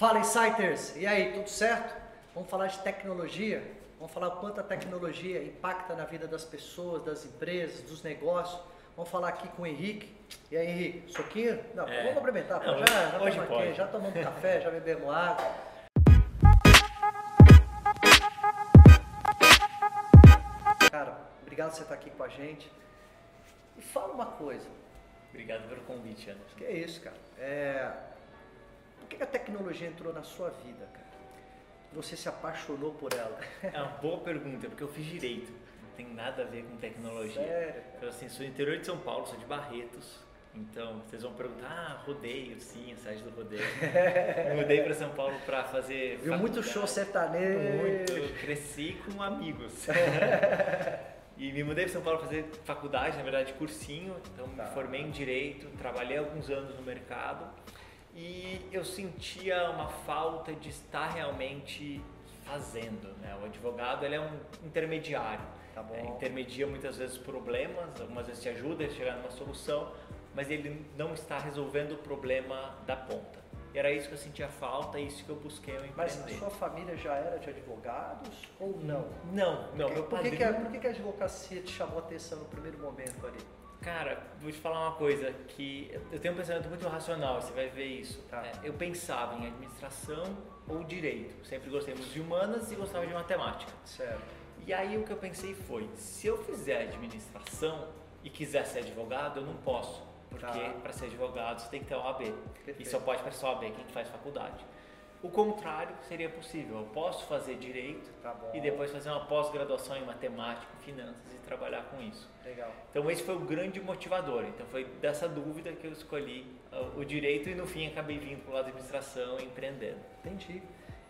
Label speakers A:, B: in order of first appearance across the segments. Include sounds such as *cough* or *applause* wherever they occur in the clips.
A: Fala Insiders! E aí, tudo certo? Vamos falar de tecnologia? Vamos falar o quanto a tecnologia impacta na vida das pessoas, das empresas, dos negócios. Vamos falar aqui com o Henrique. E aí, Henrique, soquinho? Não, é. vamos cumprimentar, Não, já, já, hoje aqui, já tomamos *laughs* café, já bebemos água. Cara, obrigado por você estar aqui com a gente. E fala uma coisa.
B: Obrigado pelo convite, Anderson.
A: Que é isso, cara. É, que a tecnologia entrou na sua vida, cara? Você se apaixonou por ela?
B: É uma boa pergunta, porque eu fiz direito. Não tem nada a ver com tecnologia.
A: Sério?
B: Eu assim, sou do interior de São Paulo, sou de Barretos. Então, vocês vão perguntar, ah, rodeio, sim, a site do rodeio. *laughs* Mudei para São Paulo para fazer.
A: Viu muito show sertanejo.
B: Muito, cresci com amigos. *laughs* e me mudei para São Paulo para fazer faculdade, na verdade, cursinho. Então, tá. me formei em direito, trabalhei alguns anos no mercado eu sentia uma falta de estar realmente fazendo. Né? O advogado ele é um intermediário.
A: Tá
B: é, intermedia muitas vezes problemas, algumas vezes te ajuda a chegar numa solução, mas ele não está resolvendo o problema da ponta. E era isso que eu sentia falta, e isso que eu busquei
A: empreender. Mas a sua família já era de advogados ou não?
B: Não, não.
A: Por que,
B: meu
A: por que, que, a, por que, que a advocacia te chamou a atenção no primeiro momento ali?
B: Cara, vou te falar uma coisa que eu tenho um pensamento muito racional, você vai ver isso. Tá. É, eu pensava em administração ou direito. Sempre gostei muito de humanas e gostava de matemática.
A: Certo.
B: E aí o que eu pensei foi, se eu fizer administração e quiser ser advogado, eu não posso. Porque tá. para ser advogado você tem que ter OAB. Perfeito. E só pode para OAB quem faz faculdade. O contrário seria possível. Eu posso fazer direito
A: tá
B: e depois fazer uma pós-graduação em matemática, finanças e trabalhar com isso.
A: Legal.
B: Então esse foi o grande motivador. Então foi dessa dúvida que eu escolhi uh, o direito e no fim acabei vindo para o lado da administração e empreendendo.
A: Entendi.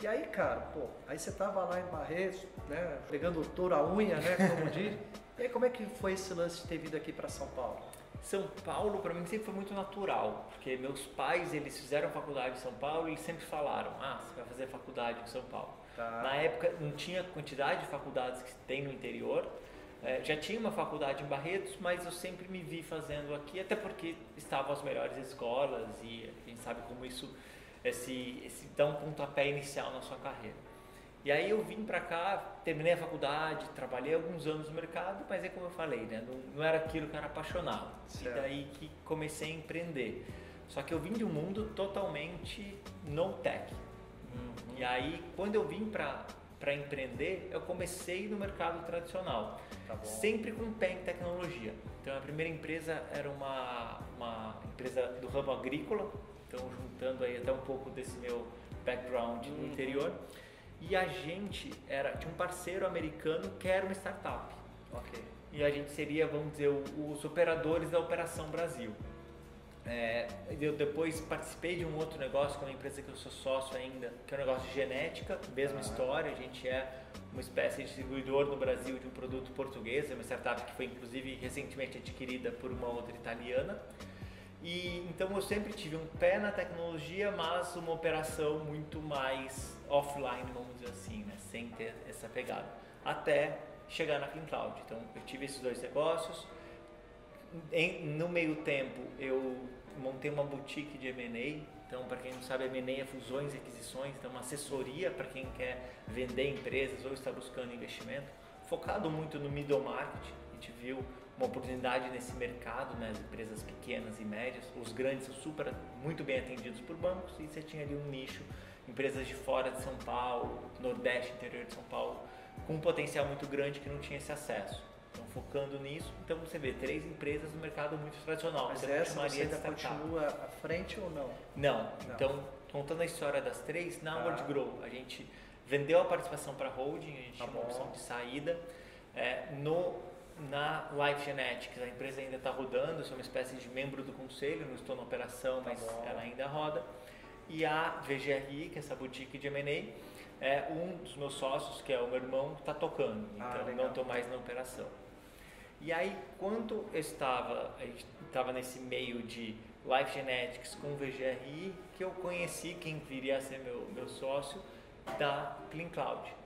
A: E aí, cara, pô, aí você tava lá em Barretos, né, pegando o touro a unha, né, como diz. *laughs* E aí como é que foi esse lance de ter vindo aqui para São Paulo?
B: São Paulo para mim sempre foi muito natural, porque meus pais eles fizeram faculdade em São Paulo e eles sempre falaram, ah, você vai fazer faculdade em São Paulo.
A: Tá.
B: Na época não tinha quantidade de faculdades que tem no interior, é, já tinha uma faculdade em Barretos, mas eu sempre me vi fazendo aqui, até porque estavam as melhores escolas e gente sabe como isso esse, esse dá um pontapé inicial na sua carreira. E aí eu vim para cá, terminei a faculdade, trabalhei alguns anos no mercado, mas é como eu falei, né? não, não era aquilo que eu era apaixonado.
A: Certo.
B: E daí que comecei a empreender. Só que eu vim de um mundo totalmente no tech. Uhum. E aí, quando eu vim para empreender, eu comecei no mercado tradicional,
A: tá
B: sempre com pé em tecnologia. Então, a primeira empresa era uma, uma empresa do ramo agrícola, então juntando aí até um pouco desse meu background uhum. no interior. E a gente era tinha um parceiro americano que era uma startup.
A: Ok.
B: E a gente seria, vamos dizer, os operadores da Operação Brasil. É, eu depois participei de um outro negócio com uma empresa que eu sou sócio ainda, que é um negócio de genética, mesma ah. história. A gente é uma espécie de distribuidor no Brasil de um produto português, é uma startup que foi inclusive recentemente adquirida por uma outra italiana. E então eu sempre tive um pé na tecnologia, mas uma operação muito mais offline, vamos dizer assim, né? sem ter essa pegada, até chegar na Clean Cloud. Então eu tive esses dois negócios. Em, no meio tempo eu montei uma boutique de M&A. Então, para quem não sabe, M&A é fusões e aquisições, então uma assessoria para quem quer vender empresas ou está buscando investimento, focado muito no middle market. A gente viu uma oportunidade nesse mercado, né, as empresas pequenas e médias, os grandes são super muito bem atendidos por bancos e você tinha ali um nicho, empresas de fora de São Paulo, Nordeste, interior de São Paulo, com um potencial muito grande que não tinha esse acesso. Então, focando nisso, então você vê três empresas no mercado muito tradicional.
A: Mas você essa você ainda continua à frente ou não?
B: não? Não. Então, contando a história das três, na ah. World Grow, a gente vendeu a participação para holding, a gente tá tinha uma opção de saída. É, no na Life Genetics, a empresa ainda está rodando, sou uma espécie de membro do conselho, não estou na operação, tá mas tá ela ainda roda. E a VGRI, que é essa boutique de M&A, é um dos meus sócios, que é o meu irmão, está tocando, ah, então não estou mais na operação. E aí, quando eu estava, estava nesse meio de Life Genetics com VGRI, que eu conheci quem viria a ser meu, meu sócio da Clean Cloud.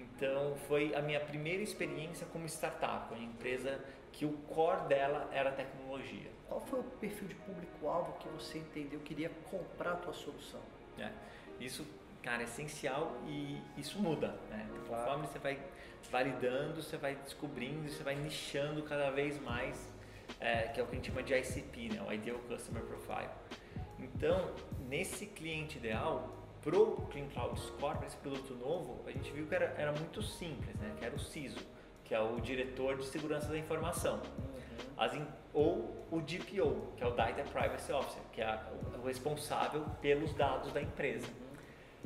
B: Então foi a minha primeira experiência como startup, uma empresa que o core dela era tecnologia.
A: Qual foi o perfil de público-alvo que você entendeu queria comprar a tua solução?
B: É. Isso, cara, é essencial e isso muda, né?
A: Claro.
B: Conforme você vai validando, você vai descobrindo, você vai nichando cada vez mais, é, que é o que a gente chama de ICP, né? o Ideal Customer Profile. Então, nesse cliente ideal, pro Clean Cloud Score, para esse produto novo, a gente viu que era, era muito simples, né? que era o CISO, que é o Diretor de Segurança da Informação.
A: Uhum.
B: As in- ou o DPO, que é o Data Privacy Officer, que é a- o responsável pelos dados da empresa.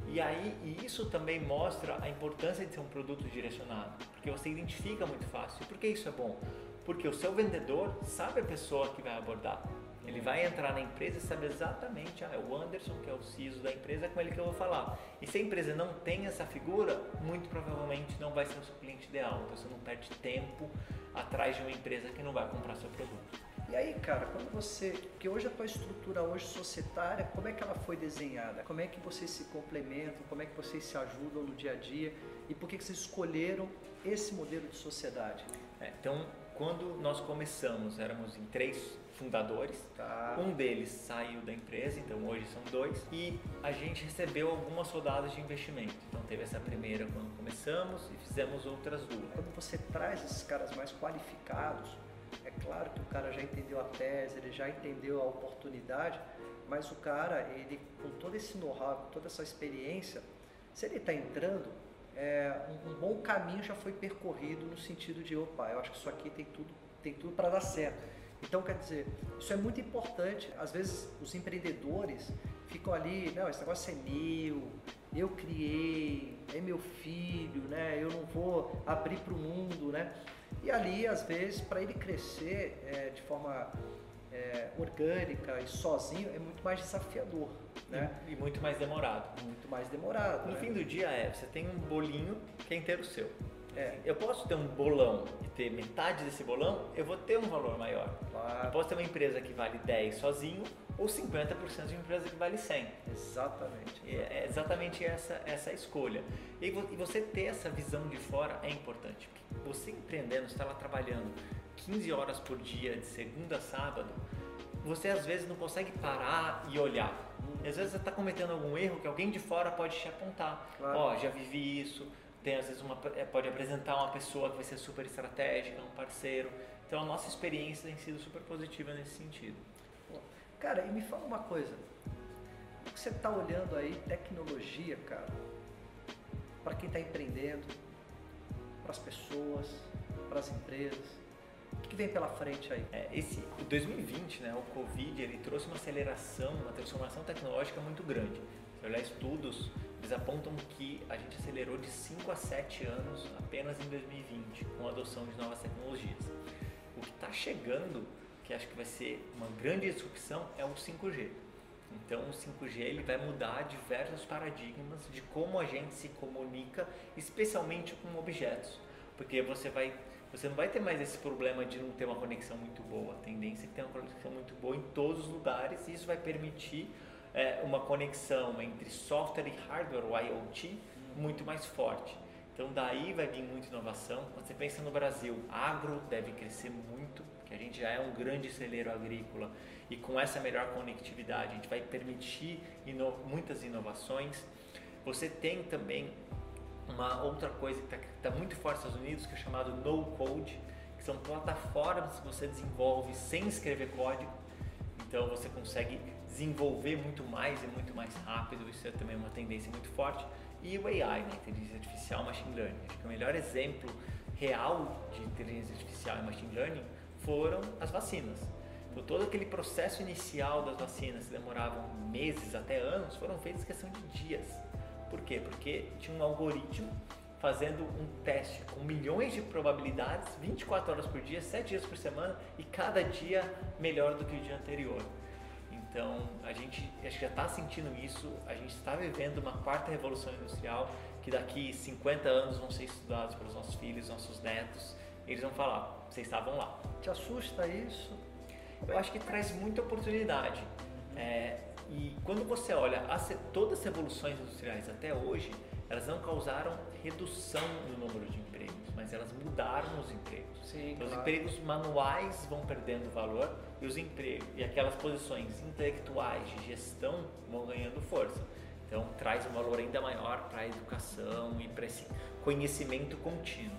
B: E aí, e isso também mostra a importância de ser um produto direcionado, porque você identifica muito fácil. E por que isso é bom? Porque o seu vendedor sabe a pessoa que vai abordar. Ele vai entrar na empresa e sabe exatamente, ah, é o Anderson, que é o CISO da empresa, é com ele que eu vou falar. E se a empresa não tem essa figura, muito provavelmente não vai ser o seu cliente ideal. Então você não perde tempo atrás de uma empresa que não vai comprar seu produto.
A: E aí, cara, quando você. Porque hoje a tua estrutura hoje societária, como é que ela foi desenhada? Como é que vocês se complementam? Como é que vocês se ajudam no dia a dia? E por que, que vocês escolheram esse modelo de sociedade?
B: É, então, quando nós começamos, éramos em três fundadores.
A: Tá.
B: Um deles saiu da empresa, então hoje são dois, e a gente recebeu algumas rodadas de investimento. Então teve essa primeira quando começamos e fizemos outras duas.
A: Quando você traz esses caras mais qualificados, é claro que o cara já entendeu a tese, ele já entendeu a oportunidade, mas o cara, ele com todo esse know-how, com toda essa experiência, se ele está entrando, é, um, um bom caminho já foi percorrido no sentido de, opa, eu acho que isso aqui tem tudo, tem tudo para dar certo. Então, quer dizer, isso é muito importante. Às vezes, os empreendedores ficam ali, não, esse negócio é meu, eu criei, é meu filho, né? Eu não vou abrir para o mundo, né? E ali, às vezes, para ele crescer é, de forma é, orgânica e sozinho, é muito mais desafiador, né?
B: E, muito mais demorado.
A: Muito mais demorado.
B: No
A: né?
B: fim do dia é, você tem um bolinho que é inteiro seu.
A: É.
B: Eu posso ter um bolão e ter metade desse bolão, eu vou ter um valor maior. Eu
A: Claro,
B: posso ter uma empresa que vale 10 sozinho ou 50% de uma empresa que vale 100.
A: exatamente.
B: E É exatamente essa, essa escolha. E vo- você ter essa visão de fora é importante. Porque você empreendendo, você está lá trabalhando 15 horas por dia, de segunda a sábado, você às vezes não consegue parar e olhar. E às vezes você está cometendo algum erro que alguém de fora pode te apontar.
A: Claro.
B: Ó, já vivi isso. Tem às vezes uma, é, pode apresentar uma pessoa que vai ser super estratégica, um parceiro. Então a nossa experiência tem sido super positiva nesse sentido.
A: Cara, e me fala uma coisa. O que você está olhando aí, tecnologia, cara, para quem está empreendendo, para as pessoas, para as empresas, o que, que vem pela frente aí?
B: É, esse o 2020, né, o Covid, ele trouxe uma aceleração, uma transformação tecnológica muito grande. Olhar estudos, eles apontam que a gente acelerou de 5 a 7 anos apenas em 2020 com a adoção de novas tecnologias. O que está chegando, que acho que vai ser uma grande disrupção, é o 5G. Então o 5G ele vai mudar diversos paradigmas de como a gente se comunica, especialmente com objetos, porque você vai você não vai ter mais esse problema de não ter uma conexão muito boa. A tendência é tenha uma conexão muito boa em todos os lugares e isso vai permitir é, uma conexão entre software e hardware, o IoT, muito mais forte. Então daí vai vir muita inovação. Quando você pensa no Brasil, agro deve crescer muito, porque a gente já é um grande celeiro agrícola e com essa melhor conectividade a gente vai permitir ino muitas inovações. Você tem também uma outra coisa que está muito forte nos Estados Unidos, que é chamado no code, que são plataformas que você desenvolve sem escrever código. Então você consegue desenvolver muito mais e muito mais rápido. Isso é também uma tendência muito forte. E o AI, né? inteligência artificial, machine learning. Acho que o melhor exemplo real de inteligência artificial e machine learning foram as vacinas. Então, todo aquele processo inicial das vacinas que demoravam meses até anos foram feitos em questão de dias. Por quê? Porque tinha um algoritmo fazendo um teste com milhões de probabilidades, 24 horas por dia, 7 dias por semana e cada dia melhor do que o dia anterior. Então a gente acho que já está sentindo isso, a gente está vivendo uma quarta revolução industrial que daqui 50 anos vão ser estudados pelos nossos filhos, nossos netos. Eles vão falar, vocês estavam lá.
A: Te assusta isso?
B: Eu acho que traz muita oportunidade. É, e quando você olha as, todas as revoluções industriais até hoje, elas não causaram redução no número de empregos, mas elas mudaram os empregos.
A: Sim,
B: Então, os
A: claro.
B: empregos manuais vão perdendo valor e os empregos e aquelas posições intelectuais de gestão vão ganhando força. Então, traz um valor ainda maior para a educação e para esse conhecimento contínuo.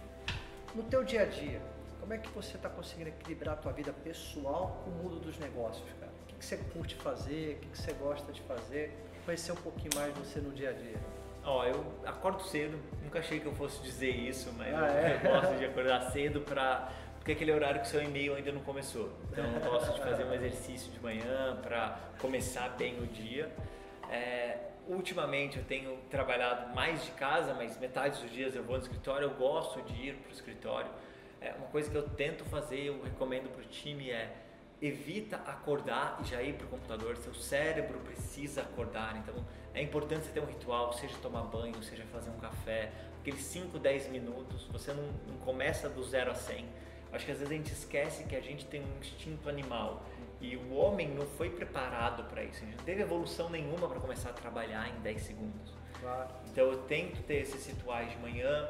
A: No teu dia a dia, como é que você está conseguindo equilibrar a tua vida pessoal com o mundo dos negócios, cara? O que, que você curte fazer? O que, que você gosta de fazer? Conhecer um pouquinho mais você no dia a dia.
B: Ó, eu acordo cedo, nunca achei que eu fosse dizer isso, mas
A: Ah,
B: eu,
A: é?
B: eu gosto de acordar cedo para porque aquele horário que seu e-mail ainda não começou. Então eu gosto de fazer um exercício de manhã para começar bem o dia. É, ultimamente eu tenho trabalhado mais de casa, mas metade dos dias eu vou no escritório. Eu gosto de ir para o escritório. É, uma coisa que eu tento fazer, eu recomendo para o time é evita acordar e já ir para o computador. Seu cérebro precisa acordar. Então é importante você ter um ritual, seja tomar banho, seja fazer um café, aqueles 5, 10 minutos. Você não, não começa do zero a 100. Acho que às vezes a gente esquece que a gente tem um instinto animal e o homem não foi preparado para isso. A gente não teve evolução nenhuma para começar a trabalhar em 10 segundos.
A: Claro.
B: Então eu tento ter esses rituais de manhã,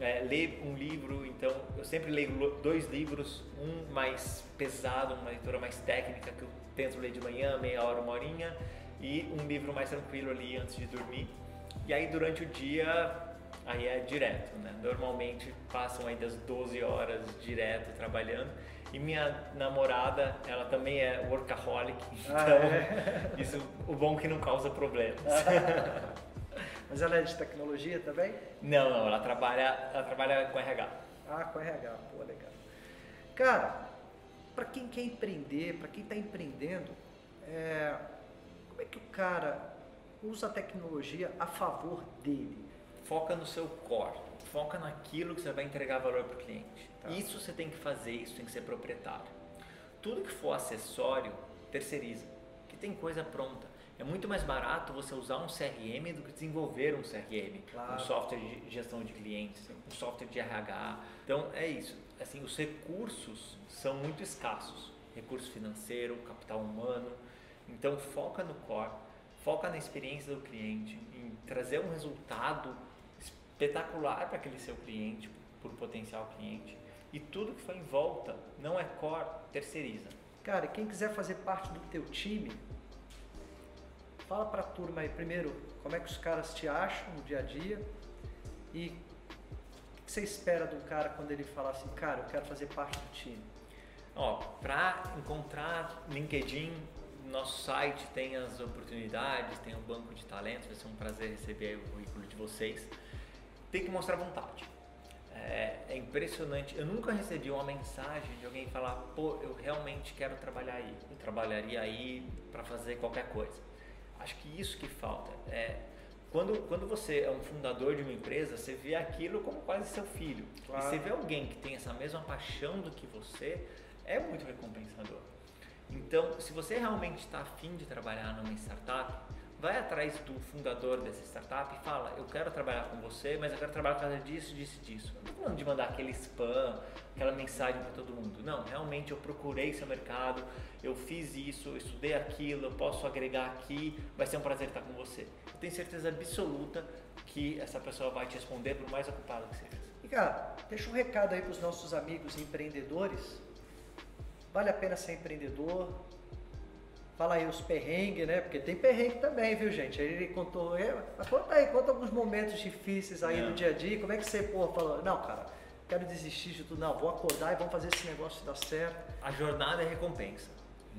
B: é, ler um livro, então eu sempre leio dois livros, um mais pesado, uma leitura mais técnica que eu tento ler de manhã, meia hora, uma horinha, e um livro mais tranquilo ali antes de dormir. E aí durante o dia, aí é direto, né? Normalmente passam aí das 12 horas direto trabalhando. E minha namorada, ela também é workaholic, *laughs* então
A: Ah, é?
B: isso, o bom é que não causa problemas. *laughs*
A: Mas ela é de tecnologia também?
B: Não, não, ela trabalha, ela trabalha com RH.
A: Ah, com RH, pô, legal. Cara, para quem quer empreender, para quem está empreendendo, é, como é que o cara usa a tecnologia a favor dele?
B: Foca no seu core, foca naquilo que você vai entregar valor para o cliente.
A: Tá.
B: Isso você tem que fazer, isso tem que ser proprietário. Tudo que for acessório, terceiriza, que tem coisa pronta. É muito mais barato você usar um CRM do que desenvolver um CRM,
A: Claro.
B: um software de gestão de clientes, um software de RH. Então é isso. Assim, os recursos são muito escassos. Recurso financeiro, capital humano. Então foca no core, foca na experiência do cliente, em trazer um resultado espetacular para aquele seu cliente, por potencial cliente. E tudo que for em volta não é core, terceiriza.
A: Cara, quem quiser fazer parte do teu time, fala para a turma aí primeiro como é que os caras te acham no dia a dia e o que você espera um cara quando ele fala assim, cara, eu quero fazer parte do time.
B: Ó, para encontrar LinkedIn, nosso site tem as oportunidades, tem o banco de talentos, vai ser um prazer receber o currículo de vocês. Tem que mostrar vontade. É, é impressionante. Eu nunca recebi uma mensagem de alguém falar, pô, eu realmente quero trabalhar aí. Eu trabalharia aí para fazer qualquer coisa. Acho que isso que falta. É, quando, quando você é um fundador de uma empresa, você vê aquilo como quase seu filho.
A: Claro.
B: E você vê alguém que tem essa mesma paixão do que você, é muito recompensador. Então, se você realmente está afim de trabalhar numa startup, vai atrás do fundador dessa startup e fala: Eu quero trabalhar com você, mas eu quero trabalhar por causa disso, disso disso. Eu não estou falando de mandar aquele spam, aquela mensagem para todo mundo. Não, realmente eu procurei seu mercado, eu fiz isso, eu estudei aquilo, eu posso agregar aqui, vai ser um prazer estar com você. Eu tenho certeza absoluta que essa pessoa vai te responder por mais ocupado que seja.
A: E cara, deixa um recado aí para os nossos amigos empreendedores. Vale a pena ser empreendedor? Fala aí os perrengues, né? Porque tem perrengue também, viu, gente? Aí ele contou, é, conta aí, conta alguns momentos difíceis aí
B: Não.
A: do dia a dia. Como é que você, pô, falou, não, cara, quero desistir de tudo, não, vou acordar e vamos fazer esse negócio dar certo.
B: a jornada é recompensa.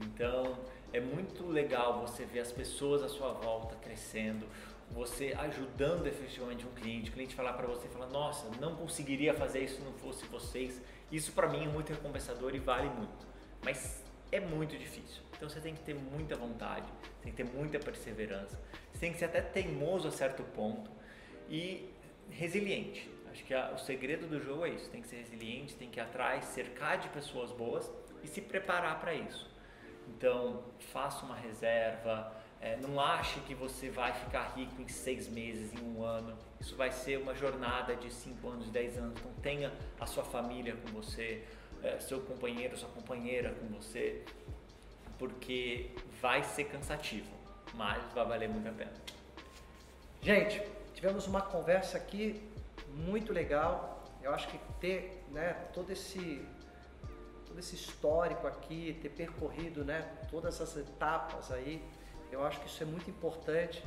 B: Então é muito legal você ver as pessoas à sua volta crescendo, você ajudando efetivamente um cliente, o cliente falar para você, falar, nossa, não conseguiria fazer isso se não fosse vocês. Isso para mim é muito recompensador e vale muito, mas é muito difícil. Então você tem que ter muita vontade, tem que ter muita perseverança, você tem que ser até teimoso a certo ponto e resiliente. Acho que a- o segredo do jogo é isso, tem que ser resiliente, tem que ir atrás, cercar de pessoas boas e se preparar para isso. Então, faça uma reserva, eh, não ache que você vai ficar rico em seis meses, em um ano. Isso vai ser uma jornada de cinco anos, dez anos. Então, tenha a sua família com você, eh, seu companheiro, sua companheira com você, porque vai ser cansativo, mas vai valer muito a pena.
A: Gente, tivemos uma conversa aqui muito legal. Eu acho que ter né, todo, esse, todo esse histórico aqui, ter percorrido né, todas as etapas aí, eu acho que isso é muito importante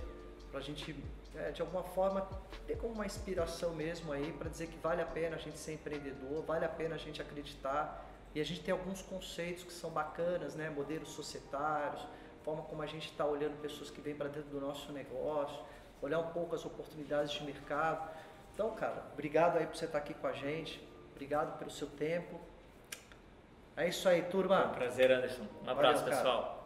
A: para a gente, é, de alguma forma, ter como uma inspiração mesmo aí para dizer que vale a pena a gente ser empreendedor, vale a pena a gente acreditar. E a gente tem alguns conceitos que são bacanas, né? Modelos societários, forma como a gente está olhando pessoas que vêm para dentro do nosso negócio, olhar um pouco as oportunidades de mercado. Então, cara, obrigado aí por você estar aqui com a gente, obrigado pelo seu tempo. É isso aí, turma.
B: Foi um prazer, Anderson. Um abraço, Valeu, pessoal.